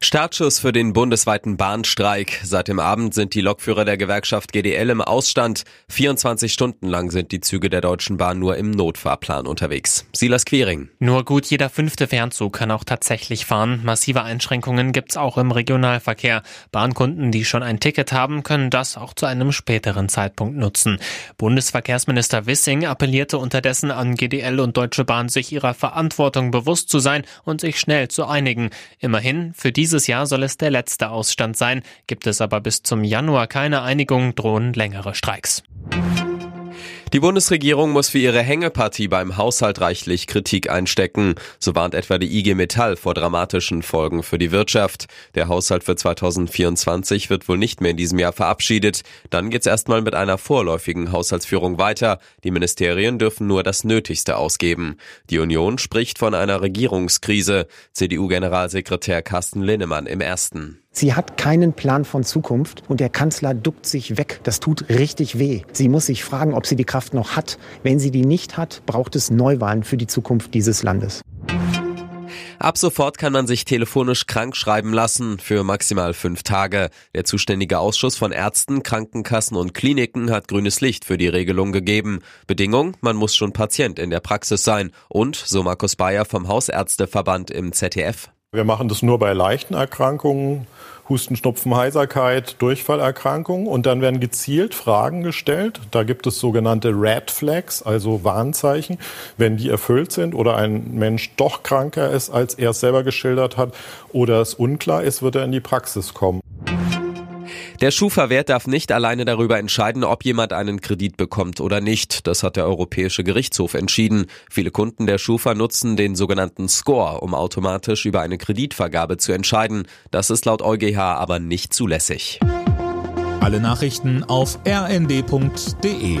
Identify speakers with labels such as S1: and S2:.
S1: Startschuss für den bundesweiten Bahnstreik. Seit dem Abend sind die Lokführer der Gewerkschaft GDL im Ausstand. 24 Stunden lang sind die Züge der Deutschen Bahn nur im Notfahrplan unterwegs. Silas Quering.
S2: Nur gut jeder fünfte Fernzug kann auch tatsächlich fahren. Massive Einschränkungen gibt's auch im Regionalverkehr. Bahnkunden, die schon ein Ticket haben, können das auch zu einem späteren Zeitpunkt nutzen. Bundesverkehrsminister Wissing appellierte unterdessen an GDL und Deutsche Bahn, sich ihrer Verantwortung bewusst zu sein und sich schnell zu einigen. Immerhin, für diese dieses Jahr soll es der letzte Ausstand sein. Gibt es aber bis zum Januar keine Einigung, drohen längere Streiks.
S1: Die Bundesregierung muss für ihre Hängepartie beim Haushalt reichlich Kritik einstecken. So warnt etwa die IG Metall vor dramatischen Folgen für die Wirtschaft. Der Haushalt für 2024 wird wohl nicht mehr in diesem Jahr verabschiedet. Dann geht's erstmal mit einer vorläufigen Haushaltsführung weiter. Die Ministerien dürfen nur das Nötigste ausgeben. Die Union spricht von einer Regierungskrise. CDU-Generalsekretär Carsten Linnemann im ersten.
S3: Sie hat keinen Plan von Zukunft und der Kanzler duckt sich weg. Das tut richtig weh. Sie muss sich fragen, ob sie die Kraft noch hat. Wenn sie die nicht hat, braucht es Neuwahlen für die Zukunft dieses Landes.
S1: Ab sofort kann man sich telefonisch krank schreiben lassen für maximal fünf Tage. Der zuständige Ausschuss von Ärzten, Krankenkassen und Kliniken hat grünes Licht für die Regelung gegeben. Bedingung, man muss schon Patient in der Praxis sein und, so Markus Bayer vom Hausärzteverband im ZDF.
S4: Wir machen das nur bei leichten Erkrankungen, Husten, Schnupfen, Heiserkeit, Durchfallerkrankungen und dann werden gezielt Fragen gestellt. Da gibt es sogenannte Red Flags, also Warnzeichen. Wenn die erfüllt sind oder ein Mensch doch kranker ist, als er es selber geschildert hat oder es unklar ist, wird er in die Praxis kommen.
S1: Der Schufa-Wert darf nicht alleine darüber entscheiden, ob jemand einen Kredit bekommt oder nicht. Das hat der Europäische Gerichtshof entschieden. Viele Kunden der Schufa nutzen den sogenannten Score, um automatisch über eine Kreditvergabe zu entscheiden. Das ist laut EuGH aber nicht zulässig.
S5: Alle Nachrichten auf rnd.de